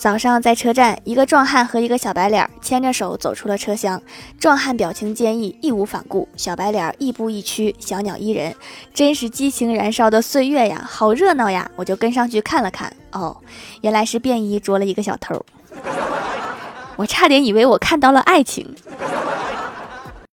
早上在车站，一个壮汉和一个小白脸牵着手走出了车厢。壮汉表情坚毅，义无反顾；小白脸亦步亦趋，小鸟依人。真是激情燃烧的岁月呀！好热闹呀！我就跟上去看了看，哦，原来是便衣捉了一个小偷。我差点以为我看到了爱情。